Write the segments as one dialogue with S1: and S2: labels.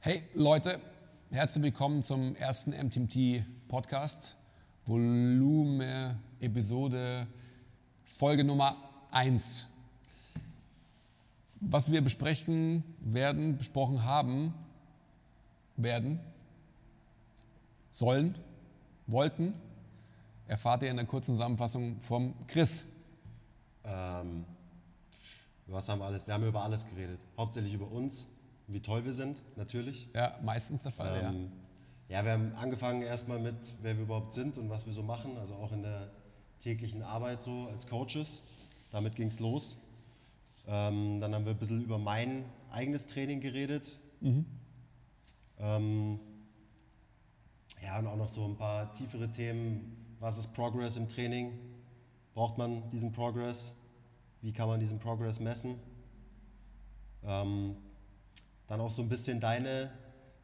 S1: Hey Leute, herzlich willkommen zum ersten MTMT Podcast, Volume, Episode, Folge Nummer 1. Was wir besprechen werden, besprochen haben, werden, sollen, wollten, erfahrt ihr in der kurzen Zusammenfassung vom Chris.
S2: Ähm, was haben wir alles? Wir haben über alles geredet. Hauptsächlich über uns, wie toll wir sind, natürlich.
S1: Ja, meistens der Fall, ja.
S2: Ähm, ja, wir haben angefangen erstmal mit, wer wir überhaupt sind und was wir so machen, also auch in der täglichen Arbeit so als Coaches. Damit ging es los. Ähm, dann haben wir ein bisschen über mein eigenes Training geredet. Ähm, ja, und auch noch so ein paar tiefere Themen. Was ist Progress im Training? Braucht man diesen Progress? Wie kann man diesen Progress messen? Ähm, dann auch so ein bisschen deine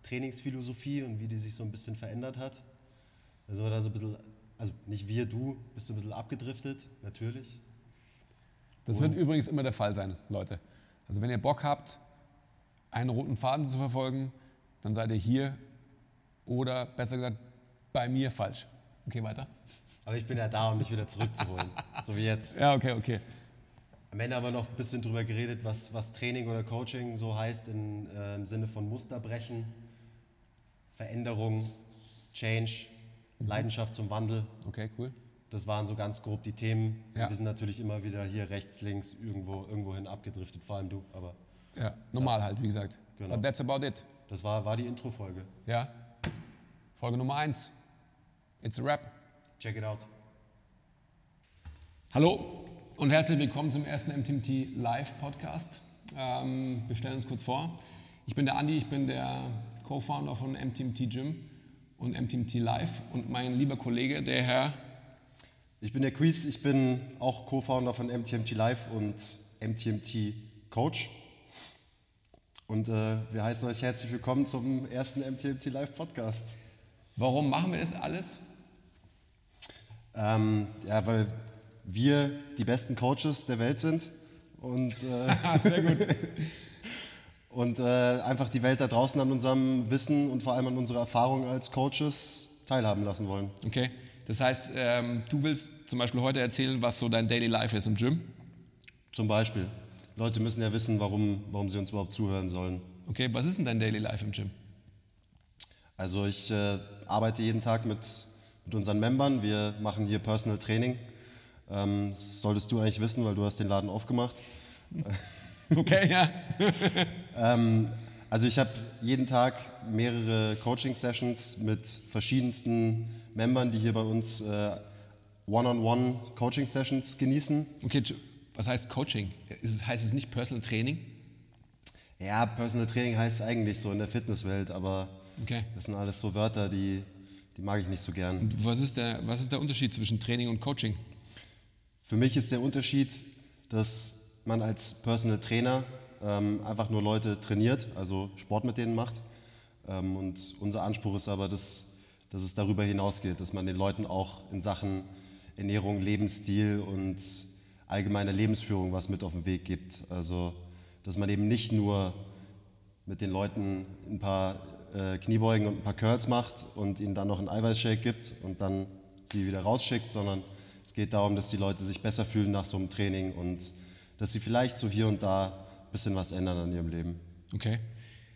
S2: Trainingsphilosophie und wie die sich so ein bisschen verändert hat. Also da so ein bisschen, also nicht wir, du, bist du ein bisschen abgedriftet, natürlich.
S1: Das wird übrigens immer der Fall sein, Leute. Also wenn ihr Bock habt, einen roten Faden zu verfolgen, dann seid ihr hier oder besser gesagt bei mir falsch. Okay, weiter?
S2: Aber ich bin ja da, um mich wieder zurückzuholen. so wie jetzt.
S1: Ja, okay, okay.
S2: Am Ende haben wir noch ein bisschen drüber geredet, was, was Training oder Coaching so heißt in, äh, im Sinne von Musterbrechen, Veränderung, Change, Leidenschaft zum Wandel.
S1: Okay, cool.
S2: Das waren so ganz grob die Themen.
S1: Ja.
S2: Wir sind natürlich immer wieder hier rechts, links, irgendwo, irgendwohin abgedriftet, vor allem du. Aber
S1: Ja, normal halt, wie gesagt.
S2: Genau.
S1: But that's about it.
S2: das war, war die Intro-Folge.
S1: Ja. Folge Nummer 1. It's a wrap.
S2: Check it out.
S1: Hallo und herzlich willkommen zum ersten MTMT Live Podcast. Ähm, wir stellen uns kurz vor. Ich bin der Andi, ich bin der Co-Founder von MTMT Gym und MTMT Live und mein lieber Kollege, der Herr
S2: Ich bin der Quiz, ich bin auch Co-Founder von MTMT Live und MTMT Coach. Und äh, wir heißen euch herzlich willkommen zum ersten MTMT Live Podcast.
S1: Warum machen wir das alles?
S2: Ähm, ja, weil wir die besten Coaches der Welt sind und, äh, und äh, einfach die Welt da draußen an unserem Wissen und vor allem an unserer Erfahrung als Coaches teilhaben lassen wollen.
S1: Okay. Das heißt, ähm, du willst zum Beispiel heute erzählen, was so dein Daily Life ist im Gym.
S2: Zum Beispiel. Leute müssen ja wissen, warum, warum sie uns überhaupt zuhören sollen.
S1: Okay, was ist denn dein Daily Life im Gym?
S2: Also ich äh, arbeite jeden Tag mit, mit unseren Membern. Wir machen hier Personal Training. Ähm, das solltest du eigentlich wissen, weil du hast den Laden aufgemacht.
S1: Okay, ja.
S2: Ähm, also ich habe jeden Tag mehrere Coaching-Sessions mit verschiedensten Membern, die hier bei uns äh, One-on-One-Coaching-Sessions genießen.
S1: Okay, was heißt Coaching? Es, heißt es nicht Personal Training?
S2: Ja, Personal Training heißt eigentlich so in der Fitnesswelt, aber
S1: Okay.
S2: das sind alles so Wörter, die, die mag ich nicht so gern.
S1: Und was ist, der, was ist der Unterschied zwischen Training und Coaching?
S2: Für mich ist der Unterschied, dass man als Personal Trainer ähm, einfach nur Leute trainiert, also Sport mit denen macht. Ähm, und unser Anspruch ist aber, dass, dass es darüber hinausgeht, dass man den Leuten auch in Sachen Ernährung, Lebensstil und allgemeiner Lebensführung was mit auf den Weg gibt. Also, dass man eben nicht nur mit den Leuten ein paar äh, Kniebeugen und ein paar Curls macht und ihnen dann noch einen Eiweißshake gibt und dann sie wieder rausschickt, sondern es geht darum, dass die Leute sich besser fühlen nach so einem Training und dass sie vielleicht so hier und da ein bisschen was ändern an ihrem Leben.
S1: Okay.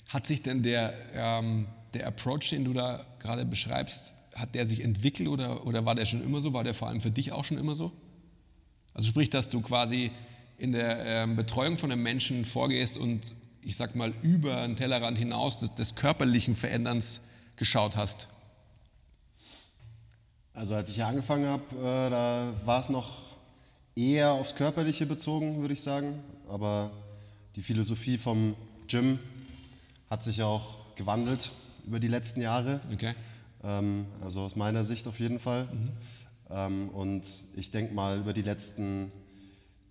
S1: Hat sich denn der, ähm, der Approach, den du da gerade beschreibst, hat der sich entwickelt oder, oder war der schon immer so? War der vor allem für dich auch schon immer so? Also sprich, dass du quasi in der ähm, Betreuung von einem Menschen vorgehst und ich sag mal über den Tellerrand hinaus des, des körperlichen Veränderns geschaut hast.
S2: Also als ich hier angefangen habe, äh, da war es noch eher aufs Körperliche bezogen, würde ich sagen. Aber die Philosophie vom Gym hat sich ja auch gewandelt über die letzten Jahre.
S1: Okay.
S2: Ähm, also aus meiner Sicht auf jeden Fall. Ähm, und ich denke mal, über die letzten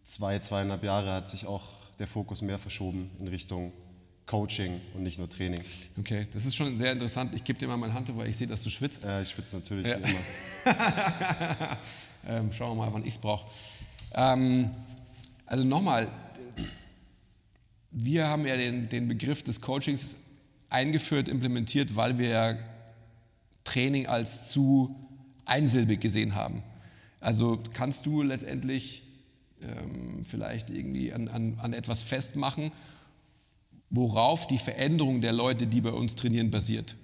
S2: zwei, zweieinhalb Jahre hat sich auch der Fokus mehr verschoben in Richtung Coaching und nicht nur Training.
S1: Okay, das ist schon sehr interessant. Ich gebe dir mal meine Hand, weil ich sehe, dass du schwitzt.
S2: Äh, ich schwitze natürlich
S1: Ja.
S2: immer.
S1: ähm, schauen wir mal, wann ich es brauche. Ähm, also nochmal, wir haben ja den, den Begriff des Coachings eingeführt, implementiert, weil wir ja Training als zu einsilbig gesehen haben. Also kannst du letztendlich ähm, vielleicht irgendwie an, an, an etwas festmachen, worauf die Veränderung der Leute, die bei uns trainieren, basiert.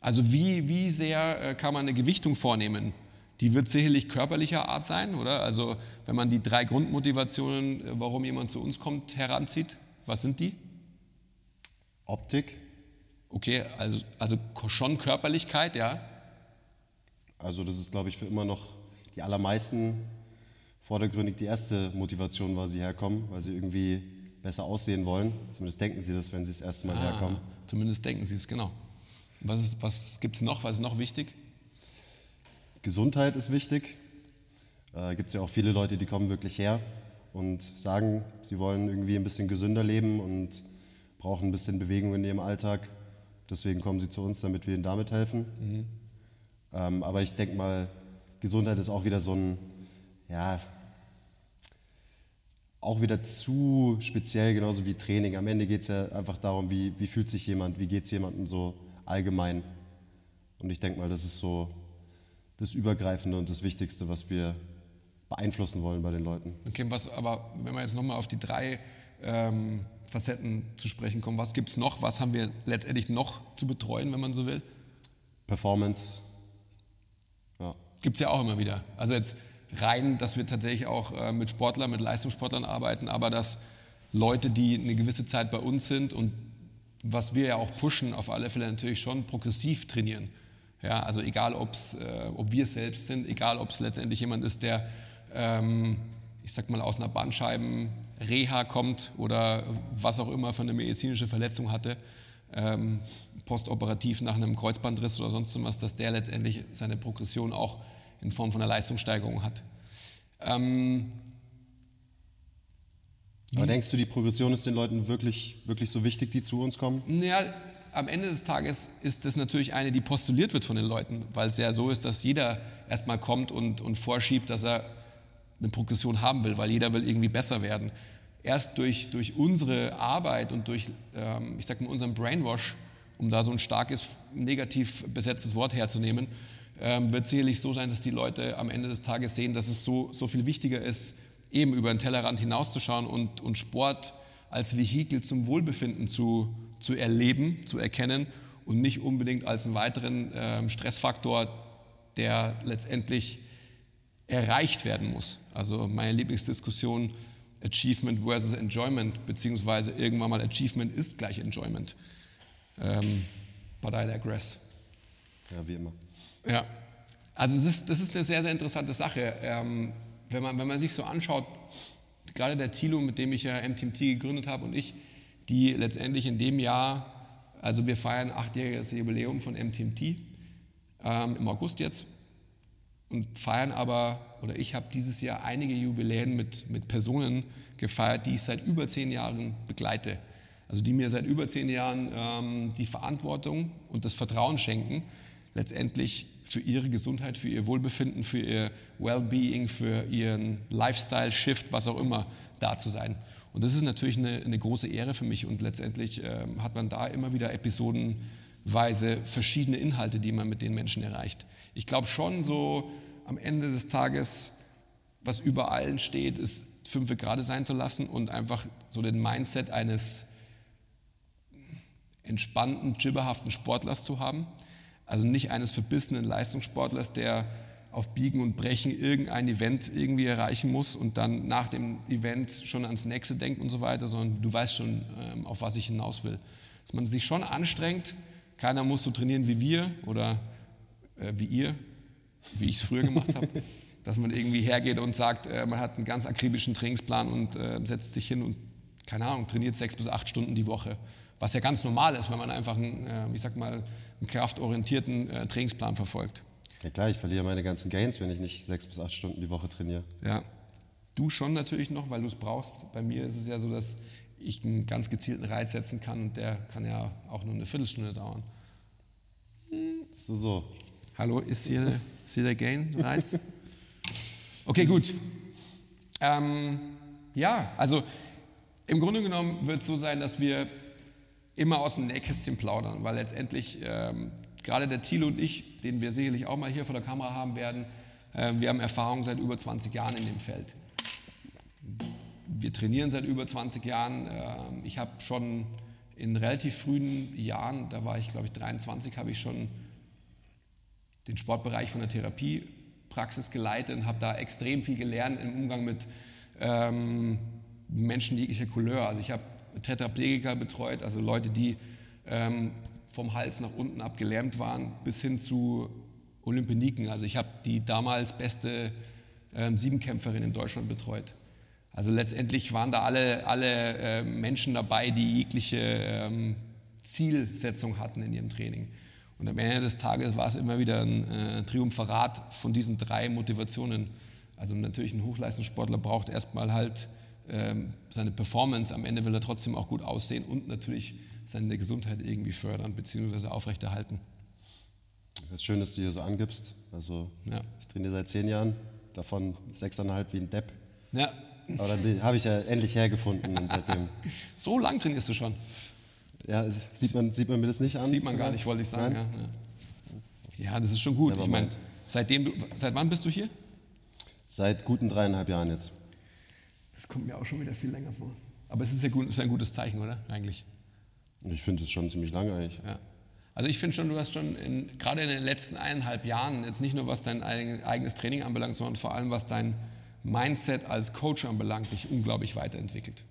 S1: Also wie, wie sehr äh, kann man eine Gewichtung vornehmen? Die wird sicherlich körperlicher Art sein, oder? Also wenn man die drei Grundmotivationen, äh, warum jemand zu uns kommt, heranzieht, was sind die?
S2: Optik.
S1: Okay, also, also schon Körperlichkeit, ja.
S2: Also das ist, glaube ich, für immer noch die allermeisten vordergründig die erste Motivation, weil sie herkommen, weil sie irgendwie besser aussehen wollen. Zumindest denken sie das, wenn sie das erste Mal ah, herkommen.
S1: Zumindest denken sie es, genau. Was, was gibt es noch? Was ist noch wichtig?
S2: Gesundheit ist wichtig. Äh, gibt es ja auch viele Leute, die kommen wirklich her und sagen, sie wollen irgendwie ein bisschen gesünder leben und brauchen ein bisschen Bewegung in ihrem Alltag. Deswegen kommen sie zu uns, damit wir ihnen damit helfen. Mhm. Ähm, aber ich denke mal, Gesundheit ist auch wieder so ein, ja, auch wieder zu speziell, genauso wie Training. Am Ende geht es ja einfach darum, wie, wie fühlt sich jemand, wie geht es jemandem so allgemein. Und ich denke mal, das ist so das Übergreifende und das Wichtigste, was wir beeinflussen wollen bei den Leuten.
S1: Okay, was aber, wenn wir jetzt nochmal auf die drei ähm, Facetten zu sprechen kommen, was gibt es noch? Was haben wir letztendlich noch zu betreuen, wenn man so will?
S2: Performance.
S1: Ja. Gibt es ja auch immer wieder. Also jetzt rein, dass wir tatsächlich auch äh, mit Sportlern, mit Leistungssportlern arbeiten, aber dass Leute, die eine gewisse Zeit bei uns sind und was wir ja auch pushen, auf alle Fälle natürlich schon progressiv trainieren. Ja, also egal, ob's, äh, ob wir es selbst sind, egal, ob es letztendlich jemand ist, der, ähm, ich sag mal, aus einer Bandscheiben-Reha kommt oder was auch immer für eine medizinische Verletzung hatte, ähm, postoperativ nach einem Kreuzbandriss oder sonst was, dass der letztendlich seine Progression auch in Form von einer Leistungssteigerung hat. Ähm,
S2: aber denkst du, die Progression ist den Leuten wirklich, wirklich so wichtig, die zu uns kommen?
S1: Ja, am Ende des Tages ist das natürlich eine, die postuliert wird von den Leuten, weil es ja so ist, dass jeder erstmal kommt und, und vorschiebt, dass er eine Progression haben will, weil jeder will irgendwie besser werden. Erst durch, durch unsere Arbeit und durch, ähm, ich sag mal, unseren Brainwash, um da so ein starkes, negativ besetztes Wort herzunehmen, ähm, wird sicherlich so sein, dass die Leute am Ende des Tages sehen, dass es so, so viel wichtiger ist, eben über den Tellerrand hinauszuschauen und, und Sport als Vehikel zum Wohlbefinden zu, zu erleben, zu erkennen und nicht unbedingt als einen weiteren äh, Stressfaktor, der letztendlich erreicht werden muss. Also meine Lieblingsdiskussion Achievement versus Enjoyment, beziehungsweise irgendwann mal Achievement ist gleich Enjoyment. Ähm, but I digress.
S2: Ja, wie immer.
S1: Ja, also es ist, das ist eine sehr, sehr interessante Sache. Ähm, wenn, man, wenn man sich so anschaut, gerade der Thilo, mit dem ich ja MTMT gegründet habe und ich, die letztendlich in dem Jahr, also wir feiern achtjähriges Jubiläum von MTMT ähm, im August jetzt und feiern aber, oder ich habe dieses Jahr einige Jubiläen mit, mit Personen gefeiert, die ich seit über zehn Jahren begleite. Also die mir seit über zehn Jahren ähm, die Verantwortung und das Vertrauen schenken, letztendlich für ihre Gesundheit, für ihr Wohlbefinden, für ihr Wellbeing, für ihren Lifestyle-Shift, was auch immer, da zu sein. Und das ist natürlich eine, eine große Ehre für mich und letztendlich ähm, hat man da immer wieder episodenweise verschiedene Inhalte, die man mit den Menschen erreicht. Ich glaube schon so am Ende des Tages, was über allen steht, ist fünf gerade sein zu lassen und einfach so den Mindset eines entspannten, jibberhaften Sportlers zu haben also nicht eines verbissenen Leistungssportlers, der auf Biegen und Brechen irgendein Event irgendwie erreichen muss und dann nach dem Event schon ans nächste denkt und so weiter, sondern du weißt schon, ähm, auf was ich hinaus will. Dass man sich schon anstrengt, keiner muss so trainieren wie wir oder äh, wie ihr, wie ich es früher gemacht habe, dass man irgendwie hergeht und sagt, äh, man hat einen ganz akribischen Trainingsplan und äh, setzt sich hin und, keine Ahnung, trainiert sechs bis acht Stunden die Woche. Was ja ganz normal ist, wenn man einfach, einen, äh, ich sag mal, einen kraftorientierten äh, Trainingsplan verfolgt.
S2: Ja klar, ich verliere meine ganzen Gains, wenn ich nicht sechs bis acht Stunden die Woche trainiere.
S1: Ja, du schon natürlich noch, weil du es brauchst. Bei mir ist es ja so, dass ich einen ganz gezielten Reiz setzen kann und der kann ja auch nur eine Viertelstunde dauern.
S2: So, so.
S1: Hallo, ist hier, ist hier der Gain-Reiz? Okay, gut. Ähm, ja, also im Grunde genommen wird es so sein, dass wir immer aus dem Nähkästchen plaudern, weil letztendlich ähm, gerade der Thilo und ich, den wir sicherlich auch mal hier vor der Kamera haben werden, äh, wir haben Erfahrung seit über 20 Jahren in dem Feld. Wir trainieren seit über 20 Jahren. Äh, ich habe schon in relativ frühen Jahren, da war ich glaube ich 23, habe ich schon den Sportbereich von der Therapiepraxis geleitet und habe da extrem viel gelernt im Umgang mit ähm, Menschen jeglicher Couleur. Also ich habe Tetraplegiker betreut, also Leute, die ähm, vom Hals nach unten abgelähmt waren, bis hin zu Olympioniken. Also ich habe die damals beste ähm, Siebenkämpferin in Deutschland betreut. Also letztendlich waren da alle, alle äh, Menschen dabei, die jegliche ähm, Zielsetzung hatten in ihrem Training. Und am Ende des Tages war es immer wieder ein äh, Triumpharat von diesen drei Motivationen. Also natürlich ein Hochleistungssportler braucht erstmal halt seine Performance, am Ende will er trotzdem auch gut aussehen und natürlich seine Gesundheit irgendwie fördern bzw. aufrechterhalten.
S2: Das ist schön, dass du hier so angibst. Also ja. ich trainiere seit zehn Jahren, davon sechseinhalb wie ein Depp. Ja. Aber dann habe ich ja endlich hergefunden seitdem.
S1: so lang trainierst du schon?
S2: Ja, sieht man, sieht man mir das nicht an?
S1: Sieht man gar nicht, wollte ich sagen. Ja, ja. ja, das ist schon gut. ich meine, seitdem du, seit wann bist du hier?
S2: Seit guten dreieinhalb Jahren jetzt.
S1: Das kommt mir auch schon wieder viel länger vor. Aber es ist ja gut, ist ein gutes Zeichen, oder? Eigentlich.
S2: Ich finde es schon ziemlich lange eigentlich. Ja.
S1: Also ich finde schon, du hast schon in, gerade in den letzten eineinhalb Jahren, jetzt nicht nur was dein eigenes Training anbelangt, sondern vor allem was dein Mindset als Coach anbelangt, dich unglaublich weiterentwickelt.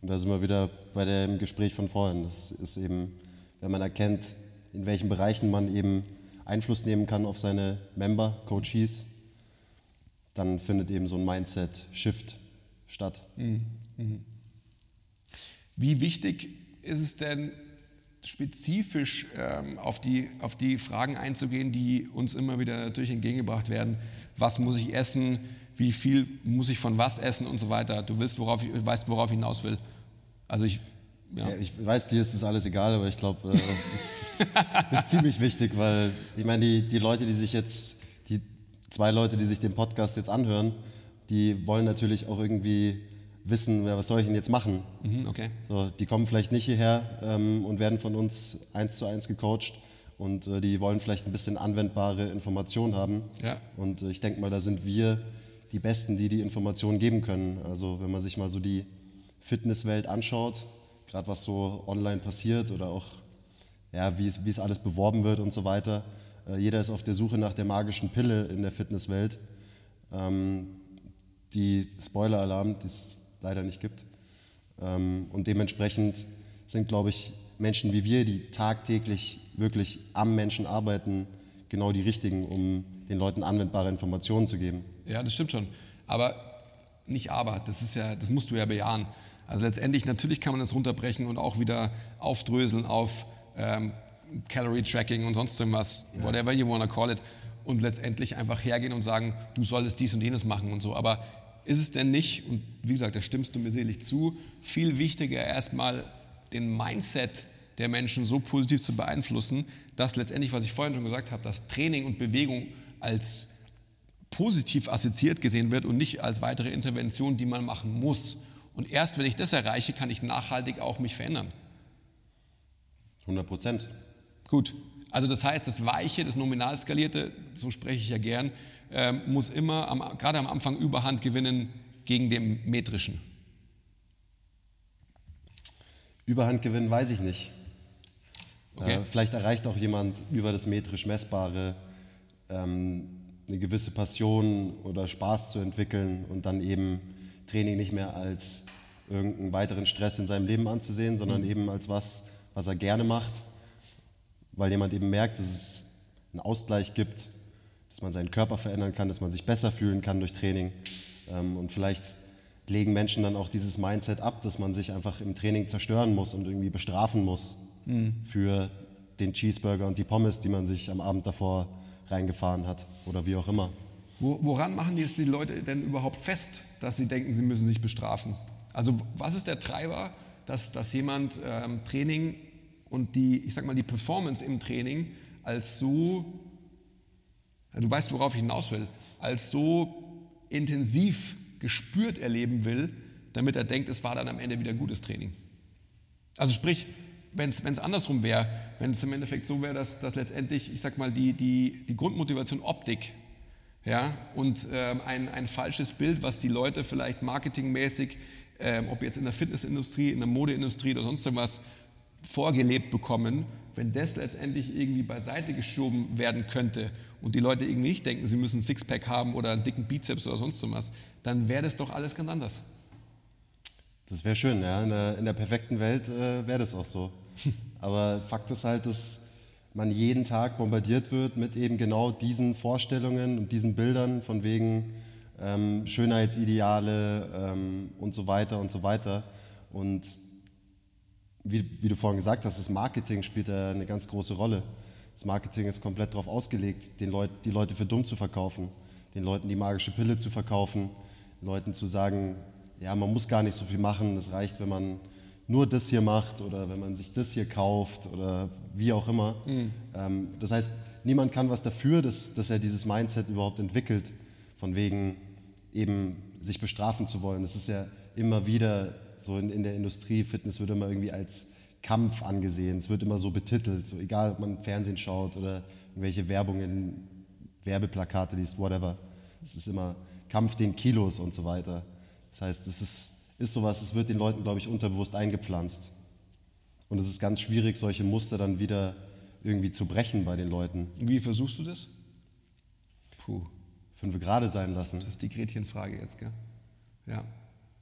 S2: Und da sind wir wieder bei dem Gespräch von vorhin. Das ist eben, wenn man erkennt, in welchen Bereichen man eben Einfluss nehmen kann auf seine Member, Coaches, dann findet eben so ein Mindset-Shift statt. Mhm. Mhm.
S1: Wie wichtig ist es denn, spezifisch ähm, auf, die, auf die Fragen einzugehen, die uns immer wieder natürlich entgegengebracht werden? Was muss ich essen? Wie viel muss ich von was essen und so weiter? Du willst, worauf ich, weißt, worauf ich hinaus will. Also ich
S2: ja. Ja, ich weiß, dir ist das alles egal, aber ich glaube, äh, das, ist, ist ziemlich wichtig, weil ich meine, die, die Leute, die sich jetzt, zwei Leute, die sich den Podcast jetzt anhören, die wollen natürlich auch irgendwie wissen, ja, was soll ich denn jetzt machen? Mhm, okay. So, die kommen vielleicht nicht hierher ähm, und werden von uns eins zu eins gecoacht und äh, die wollen vielleicht ein bisschen anwendbare Informationen haben. Ja. Und äh, ich denke mal, da sind wir die Besten, die die Informationen geben können. Also wenn man sich mal so die Fitnesswelt anschaut, gerade was so online passiert oder auch ja, wie, es, wie es alles beworben wird und so weiter. Äh, jeder ist auf der Suche nach der magischen Pille in der Fitnesswelt. Ähm, die Spoiler-Alarm, die es leider nicht gibt. Ähm, und dementsprechend sind, glaube ich, Menschen wie wir, die tagtäglich wirklich am Menschen arbeiten, genau die richtigen, um den Leuten anwendbare Informationen zu geben.
S1: Ja, das stimmt schon. Aber nicht aber, das ist ja, das musst du ja bejahen. Also letztendlich, natürlich kann man das runterbrechen und auch wieder aufdröseln auf ähm, Calorie Tracking und sonst irgendwas, whatever you wanna call it. Und letztendlich einfach hergehen und sagen, du solltest dies und jenes machen und so. Aber ist es denn nicht, und wie gesagt, da stimmst du mir selig zu, viel wichtiger erstmal den Mindset der Menschen so positiv zu beeinflussen, dass letztendlich, was ich vorhin schon gesagt habe, dass Training und Bewegung als positiv assoziiert gesehen wird und nicht als weitere Intervention, die man machen muss. Und erst wenn ich das erreiche, kann ich nachhaltig auch mich verändern.
S2: 100 Prozent.
S1: Gut. Also das heißt, das Weiche, das nominal skalierte, so spreche ich ja gern, ähm, muss immer am, gerade am Anfang Überhand gewinnen gegen den metrischen?
S2: Überhand gewinnen weiß ich nicht. Okay. Äh, vielleicht erreicht auch jemand über das metrisch Messbare ähm, eine gewisse Passion oder Spaß zu entwickeln und dann eben Training nicht mehr als irgendeinen weiteren Stress in seinem Leben anzusehen, sondern mhm. eben als was, was er gerne macht, weil jemand eben merkt, dass es einen Ausgleich gibt dass man seinen Körper verändern kann, dass man sich besser fühlen kann durch Training. Ähm, und vielleicht legen Menschen dann auch dieses Mindset ab, dass man sich einfach im Training zerstören muss und irgendwie bestrafen muss mhm. für den Cheeseburger und die Pommes, die man sich am Abend davor reingefahren hat oder wie auch immer.
S1: Woran machen die es die Leute denn überhaupt fest, dass sie denken, sie müssen sich bestrafen? Also was ist der Treiber, dass, dass jemand ähm, Training und die, ich sag mal, die Performance im Training als so du weißt, worauf ich hinaus will, als so intensiv gespürt erleben will, damit er denkt, es war dann am Ende wieder gutes Training. Also sprich, wenn es andersrum wäre, wenn es im Endeffekt so wäre, dass, dass letztendlich, ich sag mal, die, die, die Grundmotivation Optik ja, und ähm, ein, ein falsches Bild, was die Leute vielleicht marketingmäßig, ähm, ob jetzt in der Fitnessindustrie, in der Modeindustrie oder sonst was, vorgelebt bekommen, wenn das letztendlich irgendwie beiseite geschoben werden könnte und die Leute irgendwie nicht denken, sie müssen ein Sixpack haben oder einen dicken Bizeps oder sonst was, dann wäre das doch alles ganz anders.
S2: Das wäre schön, ja. In der, in der perfekten Welt äh, wäre das auch so. Aber Fakt ist halt, dass man jeden Tag bombardiert wird mit eben genau diesen Vorstellungen und diesen Bildern von wegen ähm, Schönheitsideale ähm, und so weiter und so weiter. Und wie, wie, du vorhin gesagt hast, das Marketing spielt da eine ganz große Rolle. Das Marketing ist komplett darauf ausgelegt, den Leut, die Leute für dumm zu verkaufen, den Leuten die magische Pille zu verkaufen, Leuten zu sagen, ja, man muss gar nicht so viel machen, es reicht, wenn man nur das hier macht oder wenn man sich das hier kauft oder wie auch immer. Mhm. Ähm, das heißt, niemand kann was dafür, dass, dass er dieses Mindset überhaupt entwickelt, von wegen eben sich bestrafen zu wollen. Das ist ja immer wieder so in, in der Industrie, Fitness wird immer irgendwie als Kampf angesehen. Es wird immer so betitelt, so egal ob man Fernsehen schaut oder irgendwelche Werbungen, Werbeplakate liest, whatever. Es ist immer Kampf den Kilos und so weiter. Das heißt, es ist, ist sowas, es wird den Leuten, glaube ich, unterbewusst eingepflanzt. Und es ist ganz schwierig, solche Muster dann wieder irgendwie zu brechen bei den Leuten.
S1: Wie versuchst du das?
S2: Puh. Fünf gerade sein lassen.
S1: Das ist die Gretchenfrage jetzt, gell? Ja.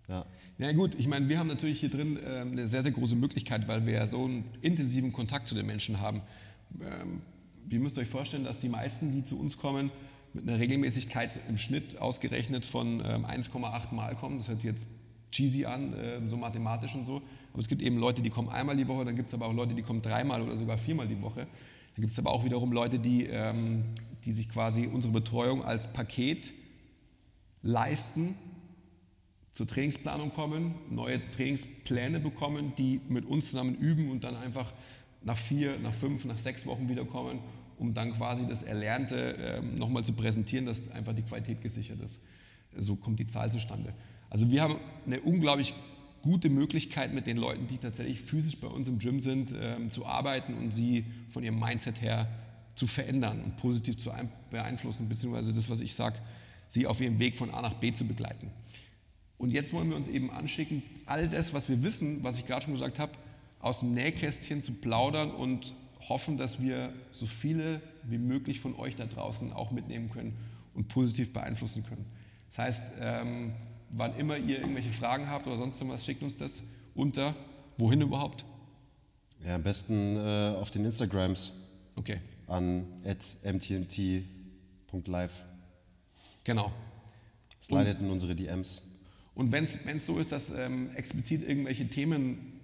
S1: Ja. Ja gut, ich meine, wir haben natürlich hier drin äh, eine sehr, sehr große Möglichkeit, weil wir ja so einen intensiven Kontakt zu den Menschen haben. Ähm, ihr müsst euch vorstellen, dass die meisten, die zu uns kommen, mit einer Regelmäßigkeit im Schnitt ausgerechnet von ähm, 1,8 Mal kommen. Das hört jetzt cheesy an, äh, so mathematisch und so. Aber es gibt eben Leute, die kommen einmal die Woche, dann gibt es aber auch Leute, die kommen dreimal oder sogar viermal die Woche. Dann gibt es aber auch wiederum Leute, die, ähm, die sich quasi unsere Betreuung als Paket leisten zur Trainingsplanung kommen, neue Trainingspläne bekommen, die mit uns zusammen üben und dann einfach nach vier, nach fünf, nach sechs Wochen wiederkommen, um dann quasi das Erlernte äh, nochmal zu präsentieren, dass einfach die Qualität gesichert ist. So kommt die Zahl zustande. Also wir haben eine unglaublich gute Möglichkeit mit den Leuten, die tatsächlich physisch bei uns im Gym sind, ähm, zu arbeiten und sie von ihrem Mindset her zu verändern und positiv zu beeinflussen, beziehungsweise das, was ich sage, sie auf ihrem Weg von A nach B zu begleiten. Und jetzt wollen wir uns eben anschicken, all das, was wir wissen, was ich gerade schon gesagt habe, aus dem Nähkästchen zu plaudern und hoffen, dass wir so viele wie möglich von euch da draußen auch mitnehmen können und positiv beeinflussen können. Das heißt, ähm, wann immer ihr irgendwelche Fragen habt oder sonst irgendwas, schickt uns das unter. Wohin überhaupt?
S2: Ja, am besten äh, auf den Instagrams.
S1: Okay.
S2: An mtmt.live.
S1: Genau.
S2: Slidet in unsere DMs.
S1: Und wenn es so ist, dass ähm, explizit irgendwelche Themen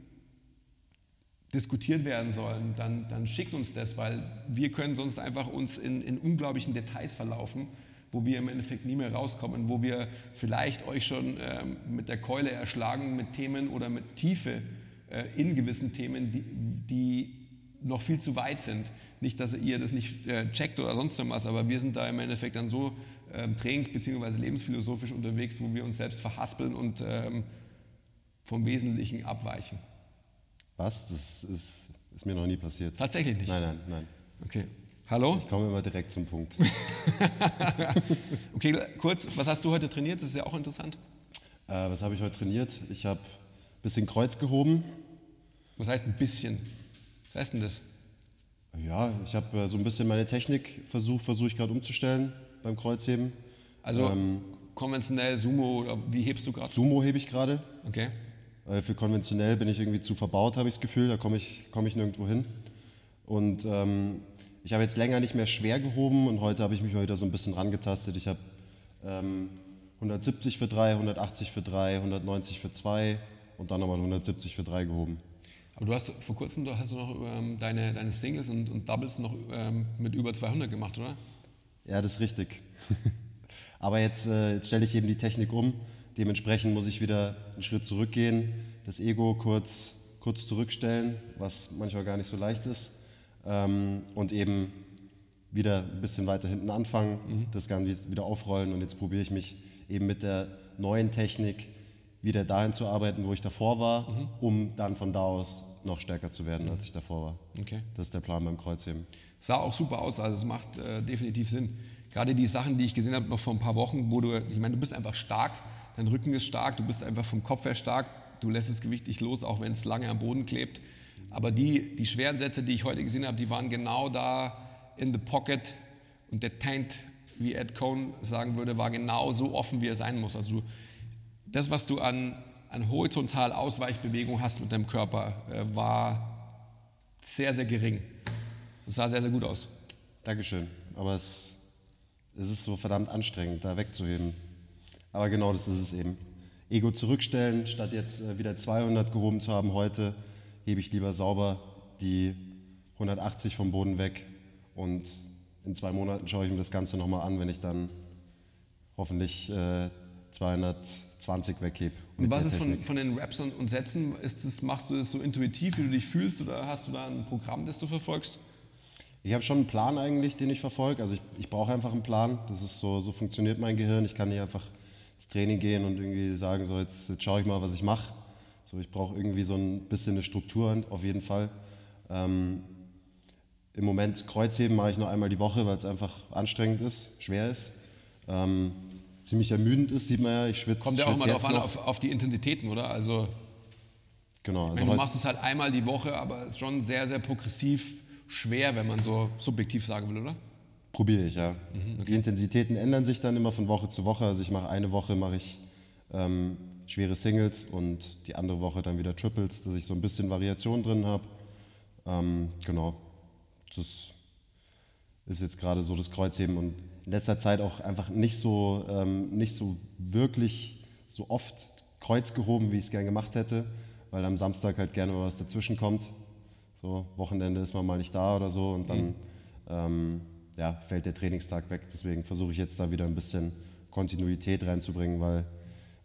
S1: diskutiert werden sollen, dann, dann schickt uns das, weil wir können sonst einfach uns in, in unglaublichen Details verlaufen, wo wir im Endeffekt nie mehr rauskommen, wo wir vielleicht euch schon ähm, mit der Keule erschlagen mit Themen oder mit Tiefe äh, in gewissen Themen, die, die noch viel zu weit sind. Nicht, dass ihr das nicht äh, checkt oder sonst was, aber wir sind da im Endeffekt dann so ähm, trainings- bzw. lebensphilosophisch unterwegs, wo wir uns selbst verhaspeln und ähm, vom Wesentlichen abweichen.
S2: Was? Das ist, ist, mir noch nie passiert.
S1: Tatsächlich nicht?
S2: Nein, nein, nein.
S1: Okay. Hallo?
S2: Ich komme immer direkt zum Punkt.
S1: okay, kurz, was hast du heute trainiert? Das ist ja auch interessant.
S2: Äh, was habe ich heute trainiert? Ich habe ein bisschen Kreuz gehoben.
S1: Was heißt ein bisschen? Was heißt denn das?
S2: Ja, ich habe äh, so ein bisschen meine Technik versucht, versuche ich gerade umzustellen beim Kreuzheben.
S1: Also ähm, konventionell Sumo oder wie hebst du gerade?
S2: Sumo hebe ich gerade.
S1: Okay.
S2: Weil für konventionell bin ich irgendwie zu verbaut, habe ich das Gefühl. Da komme ich, komm ich nirgendwo hin. Und ähm, ich habe jetzt länger nicht mehr schwer gehoben und heute habe ich mich mal wieder so ein bisschen rangetastet. Ich habe ähm, 170 für 3, 180 für 3, 190 für 2 und dann nochmal 170 für 3 gehoben.
S1: Aber du hast vor kurzem hast du noch ähm, deine, deine Singles und, und Doubles noch ähm, mit über 200 gemacht, oder?
S2: Ja, das ist richtig. Aber jetzt, äh, jetzt stelle ich eben die Technik um. Dementsprechend muss ich wieder einen Schritt zurückgehen, das Ego kurz, kurz zurückstellen, was manchmal gar nicht so leicht ist. Ähm, und eben wieder ein bisschen weiter hinten anfangen, mhm. das Ganze wieder aufrollen. Und jetzt probiere ich mich eben mit der neuen Technik wieder dahin zu arbeiten, wo ich davor war, mhm. um dann von da aus noch stärker zu werden, mhm. als ich davor war. Okay. Das ist der Plan beim Kreuzheben.
S1: Sah auch super aus, also es macht äh, definitiv Sinn. Gerade die Sachen, die ich gesehen habe noch vor ein paar Wochen, wo du, ich meine, du bist einfach stark, dein Rücken ist stark, du bist einfach vom Kopf her stark, du lässt das Gewicht nicht los, auch wenn es lange am Boden klebt. Aber die, die schweren Sätze, die ich heute gesehen habe, die waren genau da in the pocket und der Taint, wie Ed Cohn sagen würde, war genau so offen, wie er sein muss. Also das, was du an, an horizontal Ausweichbewegung hast mit deinem Körper, äh, war sehr, sehr gering. Es sah sehr, sehr gut aus.
S2: Dankeschön. Aber es, es ist so verdammt anstrengend, da wegzuheben. Aber genau das ist es eben. Ego zurückstellen, statt jetzt äh, wieder 200 gehoben zu haben heute, hebe ich lieber sauber die 180 vom Boden weg und in zwei Monaten schaue ich mir das Ganze nochmal an, wenn ich dann hoffentlich äh, 220 weghebe.
S1: Und was ist von, von, den Raps und, und Sätzen? Das, machst du das so intuitiv, wie du dich fühlst, oder hast du da ein Programm, das du verfolgst?
S2: Ich habe schon einen Plan eigentlich, den ich verfolge. Also ich, ich brauche einfach einen Plan. Das ist so, so funktioniert mein Gehirn. Ich kann nicht einfach ins Training gehen und irgendwie sagen, so jetzt, jetzt schaue ich mal, was ich mache. So, ich brauche irgendwie so ein bisschen eine Struktur auf jeden Fall. Ähm, Im Moment Kreuzheben mache ich nur einmal die Woche, weil es einfach anstrengend ist, schwer ist. Ähm, ziemlich ermüdend ist, sieht man ja. Ich schwitze.
S1: Kommt ja auch mal darauf an, auf, auf, die Intensitäten, oder? Also, genau. Also du machst es halt einmal die Woche, aber es ist schon sehr, sehr progressiv schwer, wenn man so subjektiv sagen will, oder?
S2: Probiere ich, ja. Mhm, okay. Die Intensitäten ändern sich dann immer von Woche zu Woche. Also ich mache eine Woche mache ich ähm, schwere Singles und die andere Woche dann wieder Triples, dass ich so ein bisschen Variation drin habe. Ähm, genau. Das ist jetzt gerade so das Kreuzheben und in letzter Zeit auch einfach nicht so, ähm, nicht so wirklich so oft Kreuz gehoben, wie ich es gerne gemacht hätte, weil am Samstag halt gerne was dazwischen kommt. So, Wochenende ist man mal nicht da oder so und dann mhm. ähm, ja, fällt der Trainingstag weg. Deswegen versuche ich jetzt da wieder ein bisschen Kontinuität reinzubringen, weil,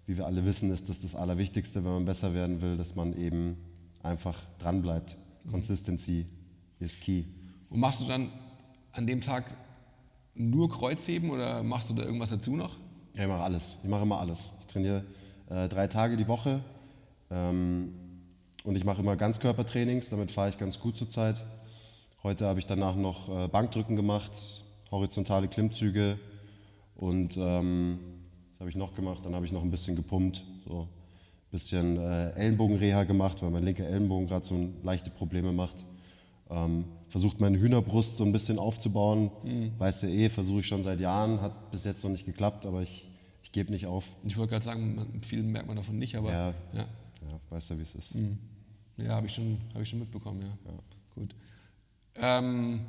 S2: wie wir alle wissen, ist das das Allerwichtigste, wenn man besser werden will, dass man eben einfach dranbleibt. Mhm. Consistency ist key.
S1: Und machst du dann an dem Tag nur Kreuzheben oder machst du da irgendwas dazu noch?
S2: Ja, ich mache alles. Ich mache immer alles. Ich trainiere äh, drei Tage die Woche. Ähm, und ich mache immer Ganzkörpertrainings, damit fahre ich ganz gut zurzeit. Heute habe ich danach noch äh, Bankdrücken gemacht, horizontale Klimmzüge und ähm, was habe ich noch gemacht? Dann habe ich noch ein bisschen gepumpt, so ein bisschen äh, Ellenbogenreha gemacht, weil mein linker Ellenbogen gerade so leichte Probleme macht. Ähm, versucht meine Hühnerbrust so ein bisschen aufzubauen. Mhm. Weißt du eh, versuche ich schon seit Jahren, hat bis jetzt noch nicht geklappt, aber ich, ich gebe nicht auf.
S1: Ich wollte gerade sagen, vielen merkt man davon nicht, aber
S2: ja, ja. ja weißt du, wie es ist. Mhm.
S1: Ja, habe ich, schon, hab ich schon mitbekommen, ja. ja. Gut. Ähm,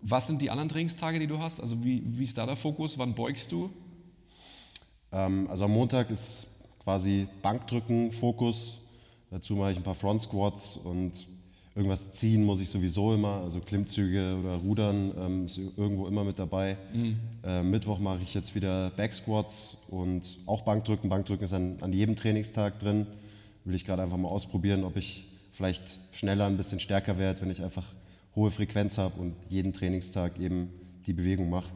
S1: was sind die anderen Trainingstage, die du hast? Also wie, wie ist da der Fokus? Wann beugst du?
S2: Ähm, also am Montag ist quasi Bankdrücken Fokus. Dazu mache ich ein paar Front Squats und irgendwas ziehen muss ich sowieso immer. Also Klimmzüge oder Rudern ähm, ist irgendwo immer mit dabei. Mhm. Äh, Mittwoch mache ich jetzt wieder Back Squats und auch Bankdrücken. Bankdrücken ist an, an jedem Trainingstag drin will ich gerade einfach mal ausprobieren, ob ich vielleicht schneller, ein bisschen stärker werde, wenn ich einfach hohe Frequenz habe und jeden Trainingstag eben die Bewegung mache.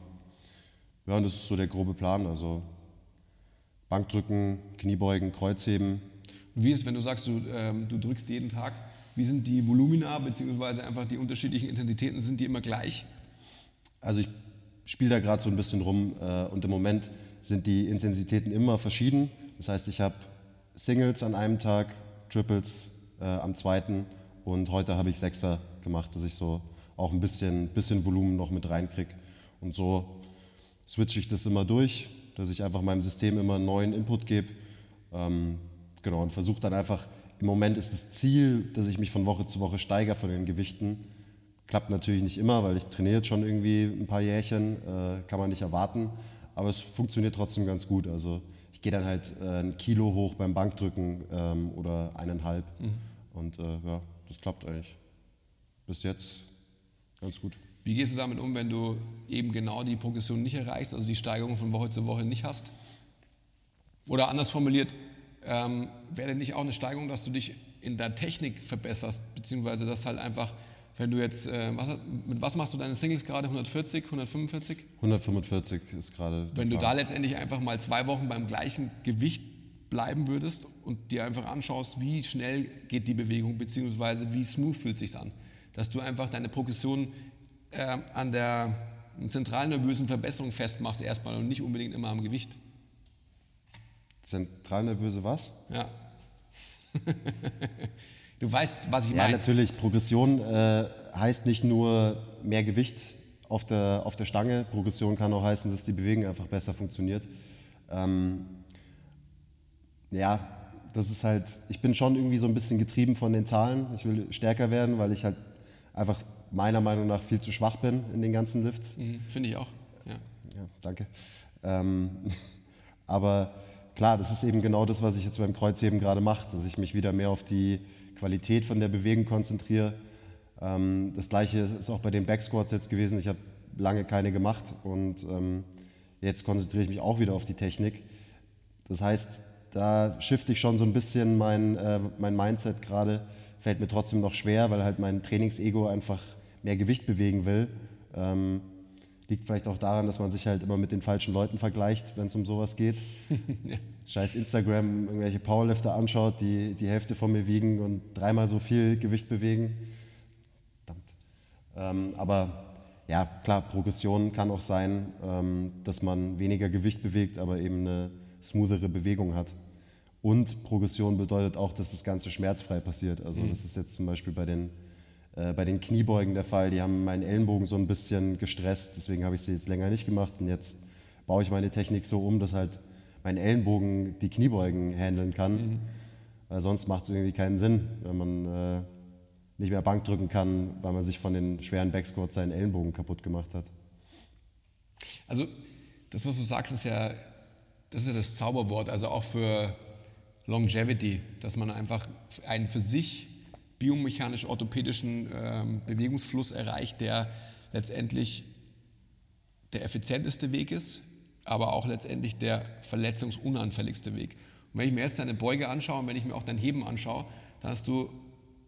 S2: Ja, und das ist so der grobe Plan. Also Bankdrücken, Kniebeugen, Kreuzheben.
S1: Wie ist, wenn du sagst, du, ähm, du drückst jeden Tag, wie sind die Volumina bzw. einfach die unterschiedlichen Intensitäten, sind die immer gleich?
S2: Also ich spiele da gerade so ein bisschen rum äh, und im Moment sind die Intensitäten immer verschieden. Das heißt, ich habe Singles an einem Tag, Triples äh, am zweiten und heute habe ich Sechser gemacht, dass ich so auch ein bisschen, bisschen Volumen noch mit reinkriege. Und so switche ich das immer durch, dass ich einfach meinem System immer einen neuen Input gebe. Ähm, genau, und versuche dann einfach, im Moment ist das Ziel, dass ich mich von Woche zu Woche steigere von den Gewichten. Klappt natürlich nicht immer, weil ich trainiere jetzt schon irgendwie ein paar Jährchen, äh, kann man nicht erwarten, aber es funktioniert trotzdem ganz gut. Also ich gehe dann halt äh, ein Kilo hoch beim Bankdrücken ähm, oder eineinhalb. Mhm. Und äh, ja, das klappt eigentlich bis jetzt ganz gut.
S1: Wie gehst du damit um, wenn du eben genau die Progression nicht erreichst, also die Steigerung von Woche zu Woche nicht hast? Oder anders formuliert, ähm, wäre denn nicht auch eine Steigerung, dass du dich in der Technik verbesserst, beziehungsweise dass halt einfach wenn du jetzt, äh, was, mit was machst du deine Singles gerade? 140, 145?
S2: 145 ist gerade.
S1: Wenn du da letztendlich einfach mal zwei Wochen beim gleichen Gewicht bleiben würdest und dir einfach anschaust, wie schnell geht die Bewegung, beziehungsweise wie smooth fühlt sich an. Dass du einfach deine Progression äh, an der zentralnervösen Verbesserung festmachst erstmal und nicht unbedingt immer am Gewicht.
S2: Zentralnervöse was?
S1: Ja. du weißt, was ich
S2: Ja,
S1: meine.
S2: natürlich. Progression äh, heißt nicht nur mehr Gewicht auf der, auf der Stange. Progression kann auch heißen, dass die Bewegung einfach besser funktioniert. Ähm, ja, das ist halt, ich bin schon irgendwie so ein bisschen getrieben von den Zahlen. Ich will stärker werden, weil ich halt einfach meiner Meinung nach viel zu schwach bin in den ganzen Lifts.
S1: Mhm, Finde ich auch. Ja.
S2: Ja, danke. Ähm, aber klar, das ist eben genau das, was ich jetzt beim Kreuzheben gerade mache, dass ich mich wieder mehr auf die Qualität von der Bewegung konzentriere. Ähm, das gleiche ist auch bei den Backsquats jetzt gewesen. Ich habe lange keine gemacht und ähm, jetzt konzentriere ich mich auch wieder auf die Technik. Das heißt, da shifte ich schon so ein bisschen mein, äh, mein Mindset gerade. Fällt mir trotzdem noch schwer, weil halt mein Trainingsego einfach mehr Gewicht bewegen will. Ähm, liegt vielleicht auch daran, dass man sich halt immer mit den falschen Leuten vergleicht, wenn es um sowas geht. Scheiß Instagram, irgendwelche Powerlifter anschaut, die die Hälfte von mir wiegen und dreimal so viel Gewicht bewegen. Verdammt. Ähm, aber ja, klar, Progression kann auch sein, ähm, dass man weniger Gewicht bewegt, aber eben eine smoothere Bewegung hat. Und Progression bedeutet auch, dass das Ganze schmerzfrei passiert. Also das ist jetzt zum Beispiel bei den, äh, bei den Kniebeugen der Fall. Die haben meinen Ellenbogen so ein bisschen gestresst, deswegen habe ich sie jetzt länger nicht gemacht. Und jetzt baue ich meine Technik so um, dass halt mein Ellenbogen die Kniebeugen handeln kann. Weil sonst macht es irgendwie keinen Sinn, wenn man äh, nicht mehr Bank drücken kann, weil man sich von den schweren Backsquats seinen Ellenbogen kaputt gemacht hat.
S1: Also das, was du sagst, ist ja das, ist ja das Zauberwort, also auch für Longevity, dass man einfach einen für sich biomechanisch-orthopädischen ähm, Bewegungsfluss erreicht, der letztendlich der effizienteste Weg ist, aber auch letztendlich der verletzungsunanfälligste Weg. Und wenn ich mir jetzt deine Beuge anschaue und wenn ich mir auch dein Heben anschaue, dann hast du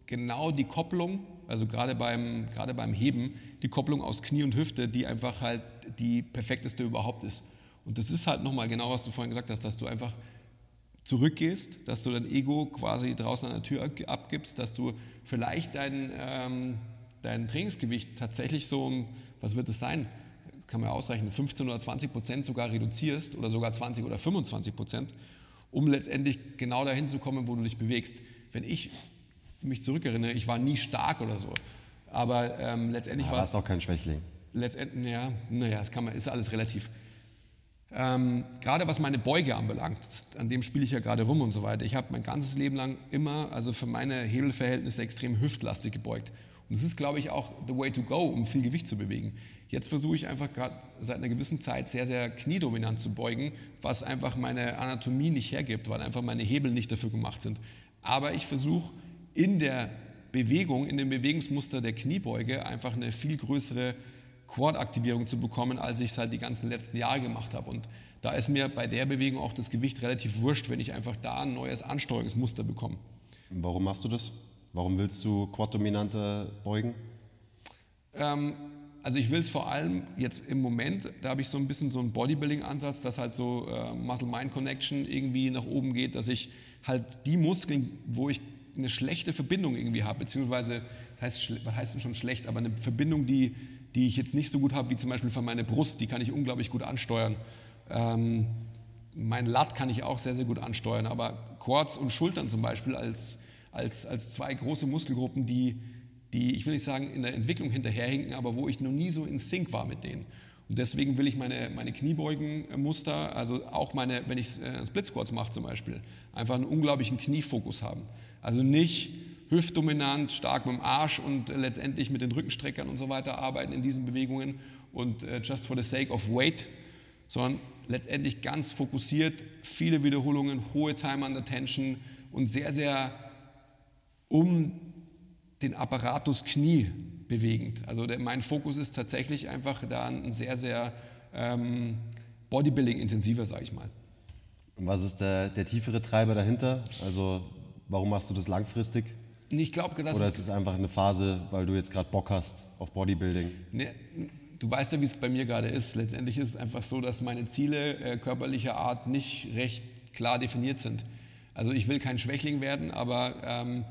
S1: genau die Kopplung, also gerade beim, gerade beim Heben, die Kopplung aus Knie und Hüfte, die einfach halt die perfekteste überhaupt ist. Und das ist halt nochmal genau, was du vorhin gesagt hast, dass du einfach zurückgehst, dass du dein Ego quasi draußen an der Tür abgibst, dass du vielleicht dein, ähm, dein Trainingsgewicht tatsächlich so um, was wird es sein, kann man ja ausrechnen, 15 oder 20 Prozent sogar reduzierst oder sogar 20 oder 25 Prozent, um letztendlich genau dahin zu kommen, wo du dich bewegst. Wenn ich mich zurückerinnere, ich war nie stark oder so, aber ähm, letztendlich war es
S2: ist auch kein Schwächling.
S1: letztendlich, ja, naja, das kann man, ist alles relativ. Ähm, gerade was meine Beuge anbelangt, an dem spiele ich ja gerade rum und so weiter. Ich habe mein ganzes Leben lang immer, also für meine Hebelverhältnisse extrem hüftlastig gebeugt. Und das ist, glaube ich, auch the way to go, um viel Gewicht zu bewegen. Jetzt versuche ich einfach gerade seit einer gewissen Zeit sehr, sehr kniedominant zu beugen, was einfach meine Anatomie nicht hergibt, weil einfach meine Hebel nicht dafür gemacht sind. Aber ich versuche in der Bewegung, in dem Bewegungsmuster der Kniebeuge einfach eine viel größere Quad-Aktivierung zu bekommen, als ich es halt die ganzen letzten Jahre gemacht habe. Und da ist mir bei der Bewegung auch das Gewicht relativ wurscht, wenn ich einfach da ein neues Ansteuerungsmuster bekomme.
S2: Warum machst du das? Warum willst du quad-dominanter beugen?
S1: Ähm, also ich will es vor allem jetzt im Moment, da habe ich so ein bisschen so einen Bodybuilding-Ansatz, dass halt so äh, Muscle-Mind-Connection irgendwie nach oben geht, dass ich halt die Muskeln, wo ich eine schlechte Verbindung irgendwie habe, beziehungsweise heißt, schle- was heißt denn schon schlecht, aber eine Verbindung, die, die ich jetzt nicht so gut habe, wie zum Beispiel von meiner Brust, die kann ich unglaublich gut ansteuern. Ähm, mein Lat kann ich auch sehr, sehr gut ansteuern, aber Quads und Schultern zum Beispiel als, als, als zwei große Muskelgruppen, die, die, ich will nicht sagen, in der Entwicklung hinterherhinken, aber wo ich noch nie so in Sync war mit denen. Und deswegen will ich meine, meine Kniebeugenmuster, also auch meine, wenn ich äh, Split Squats mache zum Beispiel, einfach einen unglaublichen Kniefokus haben. Also nicht hüftdominant, stark mit dem Arsch und äh, letztendlich mit den Rückenstreckern und so weiter arbeiten in diesen Bewegungen und äh, just for the sake of weight, sondern letztendlich ganz fokussiert, viele Wiederholungen, hohe Time under Tension und sehr, sehr um den Apparatus Knie bewegend. Also der, mein Fokus ist tatsächlich einfach da ein sehr, sehr ähm, Bodybuilding-intensiver, sage ich mal.
S2: Und was ist der, der tiefere Treiber dahinter? Also warum machst du das langfristig?
S1: Ich glaube, dass
S2: Oder
S1: es
S2: ist es einfach eine Phase, weil du jetzt gerade Bock hast auf Bodybuilding?
S1: Ne, du weißt ja, wie es bei mir gerade ist. Letztendlich ist es einfach so, dass meine Ziele äh, körperlicher Art nicht recht klar definiert sind. Also ich will kein Schwächling werden, aber ähm,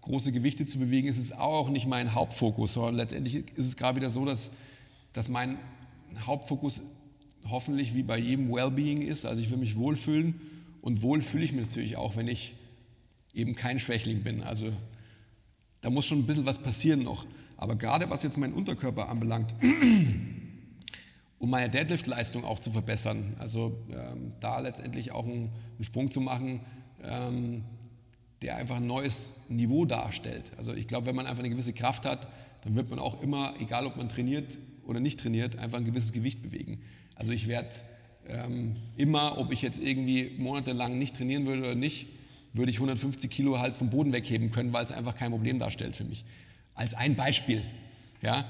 S1: große Gewichte zu bewegen ist es auch nicht mein Hauptfokus, sondern letztendlich ist es gerade wieder so, dass, dass mein Hauptfokus hoffentlich wie bei jedem Wellbeing ist. Also ich will mich wohlfühlen und wohl fühle ich mich natürlich auch, wenn ich eben kein Schwächling bin. Also da muss schon ein bisschen was passieren noch. Aber gerade was jetzt meinen Unterkörper anbelangt, um meine Deadlift-Leistung auch zu verbessern, also ähm, da letztendlich auch einen, einen Sprung zu machen, ähm, der einfach ein neues Niveau darstellt. Also ich glaube, wenn man einfach eine gewisse Kraft hat, dann wird man auch immer, egal ob man trainiert oder nicht trainiert, einfach ein gewisses Gewicht bewegen. Also ich werde ähm, immer, ob ich jetzt irgendwie monatelang nicht trainieren würde oder nicht, würde ich 150 Kilo halt vom Boden wegheben können, weil es einfach kein Problem darstellt für mich. Als ein Beispiel. Ja?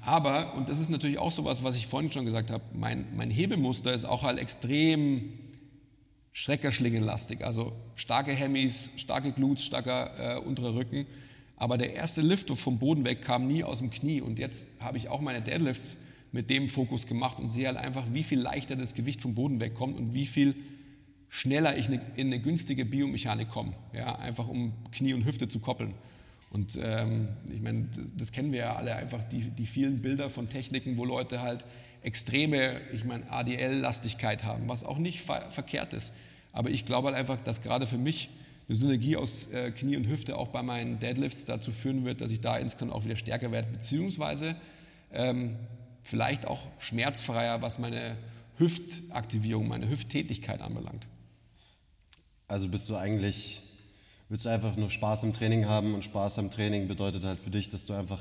S1: Aber, und das ist natürlich auch so was ich vorhin schon gesagt habe, mein, mein Hebemuster ist auch halt extrem Streckerschlingenlastig, also starke Hemis, starke Glutes, starker äh, unterer Rücken. Aber der erste Lift vom Boden weg kam nie aus dem Knie. Und jetzt habe ich auch meine Deadlifts mit dem Fokus gemacht und sehe halt einfach, wie viel leichter das Gewicht vom Boden wegkommt und wie viel schneller ich in eine günstige Biomechanik komme, ja, einfach um Knie und Hüfte zu koppeln. Und ähm, ich meine, das kennen wir ja alle einfach, die, die vielen Bilder von Techniken, wo Leute halt extreme, ich meine, ADL-Lastigkeit haben, was auch nicht ver verkehrt ist. Aber ich glaube halt einfach, dass gerade für mich eine Synergie aus äh, Knie und Hüfte auch bei meinen Deadlifts dazu führen wird, dass ich da insgesamt auch wieder stärker werde, beziehungsweise ähm, vielleicht auch schmerzfreier, was meine Hüftaktivierung, meine Hüfttätigkeit anbelangt.
S2: Also bist du eigentlich, willst du einfach nur Spaß im Training haben und Spaß am Training bedeutet halt für dich, dass du einfach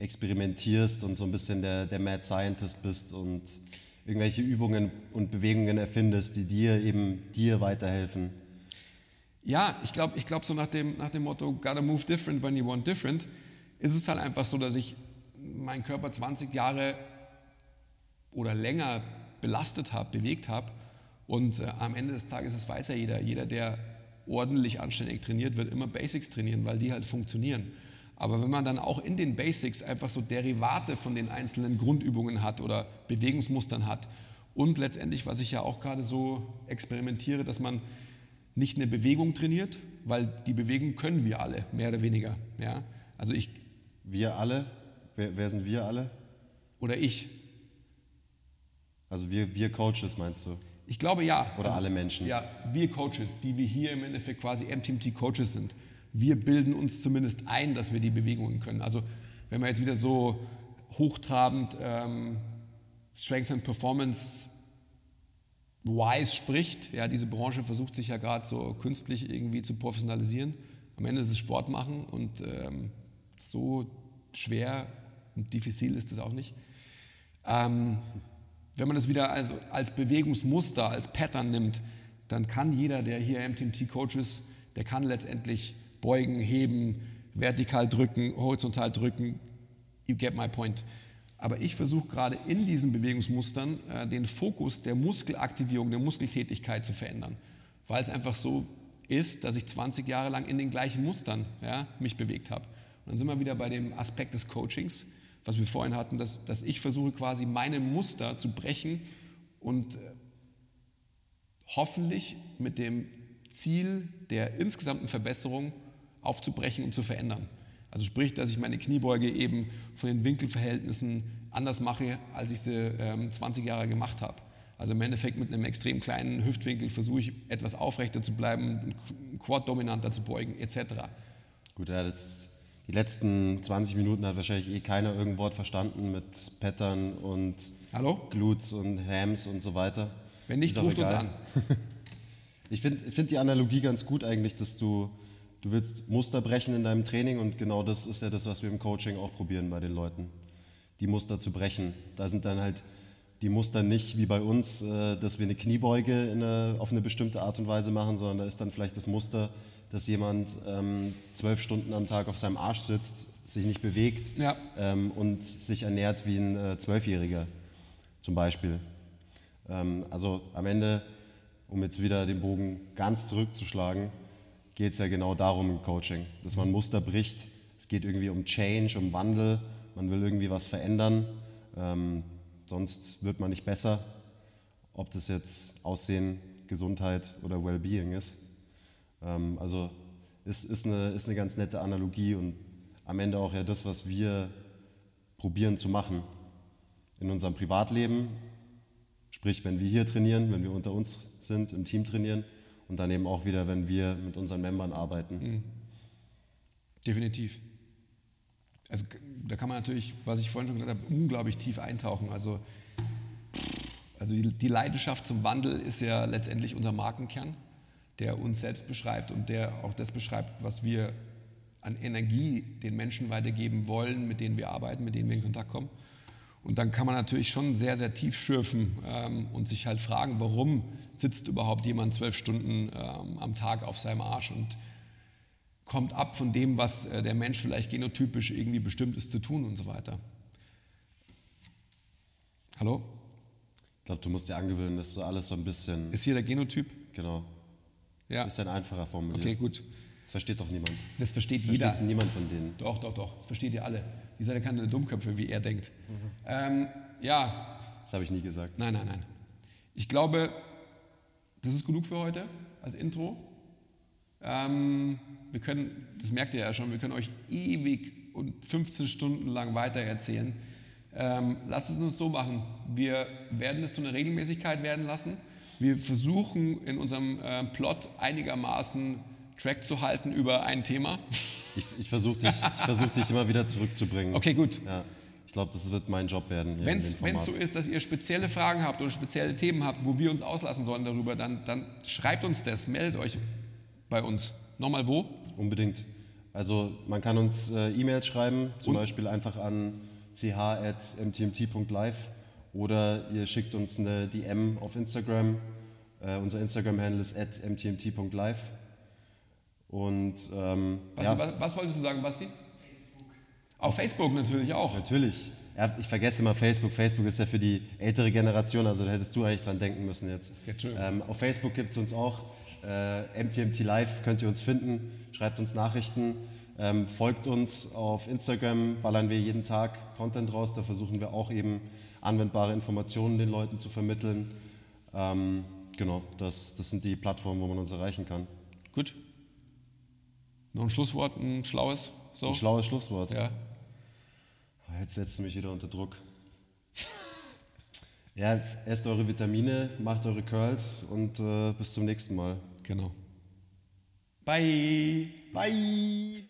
S2: experimentierst und so ein bisschen der, der Mad Scientist bist und irgendwelche Übungen und Bewegungen erfindest, die dir eben dir weiterhelfen.
S1: Ja, ich glaube, ich glaub so nach dem, nach dem Motto, gotta move different when you want different, ist es halt einfach so, dass ich meinen Körper 20 Jahre oder länger belastet habe, bewegt habe und äh, am Ende des Tages, das weiß ja jeder, jeder, der ordentlich anständig trainiert, wird immer Basics trainieren, weil die halt funktionieren. Aber wenn man dann auch in den Basics einfach so Derivate von den einzelnen Grundübungen hat oder Bewegungsmustern hat und letztendlich, was ich ja auch gerade so experimentiere, dass man nicht eine Bewegung trainiert, weil die Bewegung können wir alle, mehr oder weniger. Ja? Also ich,
S2: wir alle? Wer, wer sind wir alle?
S1: Oder ich.
S2: Also wir, wir Coaches meinst du?
S1: Ich glaube ja.
S2: Oder
S1: also,
S2: alle Menschen.
S1: Ja, wir Coaches, die wir hier im Endeffekt quasi MTMT Coaches sind, wir bilden uns zumindest ein, dass wir die Bewegungen können. Also wenn man jetzt wieder so hochtrabend ähm, Strength and Performance wise spricht, ja, diese Branche versucht sich ja gerade so künstlich irgendwie zu professionalisieren. Am Ende ist es Sport machen und ähm, so schwer und diffizil ist es auch nicht. Ähm, wenn man das wieder also als Bewegungsmuster, als Pattern nimmt, dann kann jeder, der hier MTMT-Coach ist, der kann letztendlich beugen, heben, vertikal drücken, horizontal drücken. You get my point. Aber ich versuche gerade in diesen Bewegungsmustern äh, den Fokus der Muskelaktivierung, der Muskeltätigkeit zu verändern, weil es einfach so ist, dass ich 20 Jahre lang in den gleichen Mustern ja, mich bewegt habe. Und dann sind wir wieder bei dem Aspekt des Coachings was wir vorhin hatten, dass, dass ich versuche quasi meine Muster zu brechen und äh, hoffentlich mit dem Ziel der insgesamten Verbesserung aufzubrechen und zu verändern. Also sprich, dass ich meine Kniebeuge eben von den Winkelverhältnissen anders mache, als ich sie ähm, 20 Jahre gemacht habe. Also im Endeffekt mit einem extrem kleinen Hüftwinkel versuche ich etwas aufrechter zu bleiben, Quad dominanter zu beugen, etc.
S2: Gut, ja, das die letzten 20 Minuten hat wahrscheinlich eh keiner irgendein Wort verstanden mit Pattern und
S1: Hallo?
S2: Glutes und Hams und so weiter.
S1: Wenn nicht, ruft uns an.
S2: ich finde find die Analogie ganz gut eigentlich, dass du, du willst Muster brechen in deinem Training und genau das ist ja das, was wir im Coaching auch probieren bei den Leuten. Die Muster zu brechen. Da sind dann halt die Muster nicht wie bei uns, äh, dass wir eine Kniebeuge eine, auf eine bestimmte Art und Weise machen, sondern da ist dann vielleicht das Muster, dass jemand ähm, zwölf Stunden am Tag auf seinem Arsch sitzt, sich nicht bewegt ja. ähm, und sich ernährt wie ein äh, Zwölfjähriger zum Beispiel. Ähm, also am Ende, um jetzt wieder den Bogen ganz zurückzuschlagen, geht es ja genau darum im Coaching, dass man Muster bricht. Es geht irgendwie um Change, um Wandel. Man will irgendwie was verändern. Ähm, sonst wird man nicht besser. Ob das jetzt Aussehen, Gesundheit oder Wellbeing ist. Ähm, also ist, ist, eine, ist eine ganz nette Analogie und am Ende auch ja das, was wir probieren zu machen in unserem Privatleben. Sprich, wenn wir hier trainieren, wenn wir unter uns sind, im Team trainieren und dann eben auch wieder, wenn wir mit unseren Membern arbeiten. Mhm.
S1: Definitiv. Also da kann man natürlich, was ich vorhin schon gesagt habe, unglaublich tief eintauchen. Also, also die, die Leidenschaft zum Wandel ist ja letztendlich unser Markenkern, der uns selbst beschreibt und der auch das beschreibt, was wir an Energie den Menschen weitergeben wollen, mit denen wir arbeiten, mit denen wir in Kontakt kommen. Und dann kann man natürlich schon sehr, sehr tief schürfen ähm, und sich halt fragen, warum sitzt überhaupt jemand zwölf Stunden ähm, am Tag auf seinem Arsch und kommt ab von dem, was äh, der Mensch vielleicht genotypisch irgendwie bestimmt ist zu tun und so weiter. Hallo?
S2: Ich glaube, du musst dir angewöhnen, dass so alles so ein bisschen.
S1: Ist hier der Genotyp?
S2: Genau.
S1: Ja.
S2: Ein bisschen einfacher formuliert.
S1: Okay, gut.
S2: Das versteht doch niemand.
S1: Das versteht,
S2: das
S1: jeder.
S2: Versteht niemand von denen.
S1: Doch, doch, doch. Das versteht ihr alle. Ihr seid ja keine Dummköpfe, wie er denkt. Mhm. Ähm, ja.
S2: Das habe ich nie gesagt.
S1: Nein, nein, nein. Ich glaube, das ist genug für heute als Intro. Ähm, wir können, das merkt ihr ja schon, wir können euch ewig und 15 Stunden lang weiter erzählen. Ähm, lasst es uns so machen. Wir werden es zu einer Regelmäßigkeit werden lassen. Wir versuchen in unserem äh, Plot einigermaßen Track zu halten über ein Thema.
S2: Ich, ich versuche dich, versuch dich immer wieder zurückzubringen.
S1: Okay, gut.
S2: Ja, ich glaube, das wird mein Job werden.
S1: Wenn es so ist, dass ihr spezielle Fragen habt oder spezielle Themen habt, wo wir uns auslassen sollen darüber, dann, dann schreibt uns das, meldet euch bei uns. Nochmal wo?
S2: Unbedingt. Also man kann uns äh, E-Mails schreiben, zum Und? Beispiel einfach an ch.mtmt.live oder ihr schickt uns eine DM auf Instagram. Uh, unser Instagram-Handle ist at mtmt.live. Und ähm,
S1: Basti, ja. was, was, wolltest du sagen, Basti? Facebook. Auf Facebook natürlich auch.
S2: Natürlich. Ja, ich vergesse immer Facebook. Facebook ist ja für die ältere Generation, also da hättest du eigentlich dran denken müssen jetzt. Ähm, auf Facebook gibt es uns auch. Äh, MTMT Live könnt ihr uns finden. Schreibt uns Nachrichten. Ähm, folgt uns auf Instagram, ballern wir jeden Tag Content raus. Da versuchen wir auch eben anwendbare Informationen den Leuten zu vermitteln. Ähm, genau, das, das sind die Plattformen, wo man uns erreichen kann.
S1: Gut. Noch ein Schlusswort, ein schlaues?
S2: So? Ein schlaues Schlusswort.
S1: Ja.
S2: Ah, jetzt setzt du mich wieder unter Druck. ja, esst eure Vitamine, macht eure Curls und äh, bis zum nächsten Mal.
S1: Genau. Bye.
S2: Bye.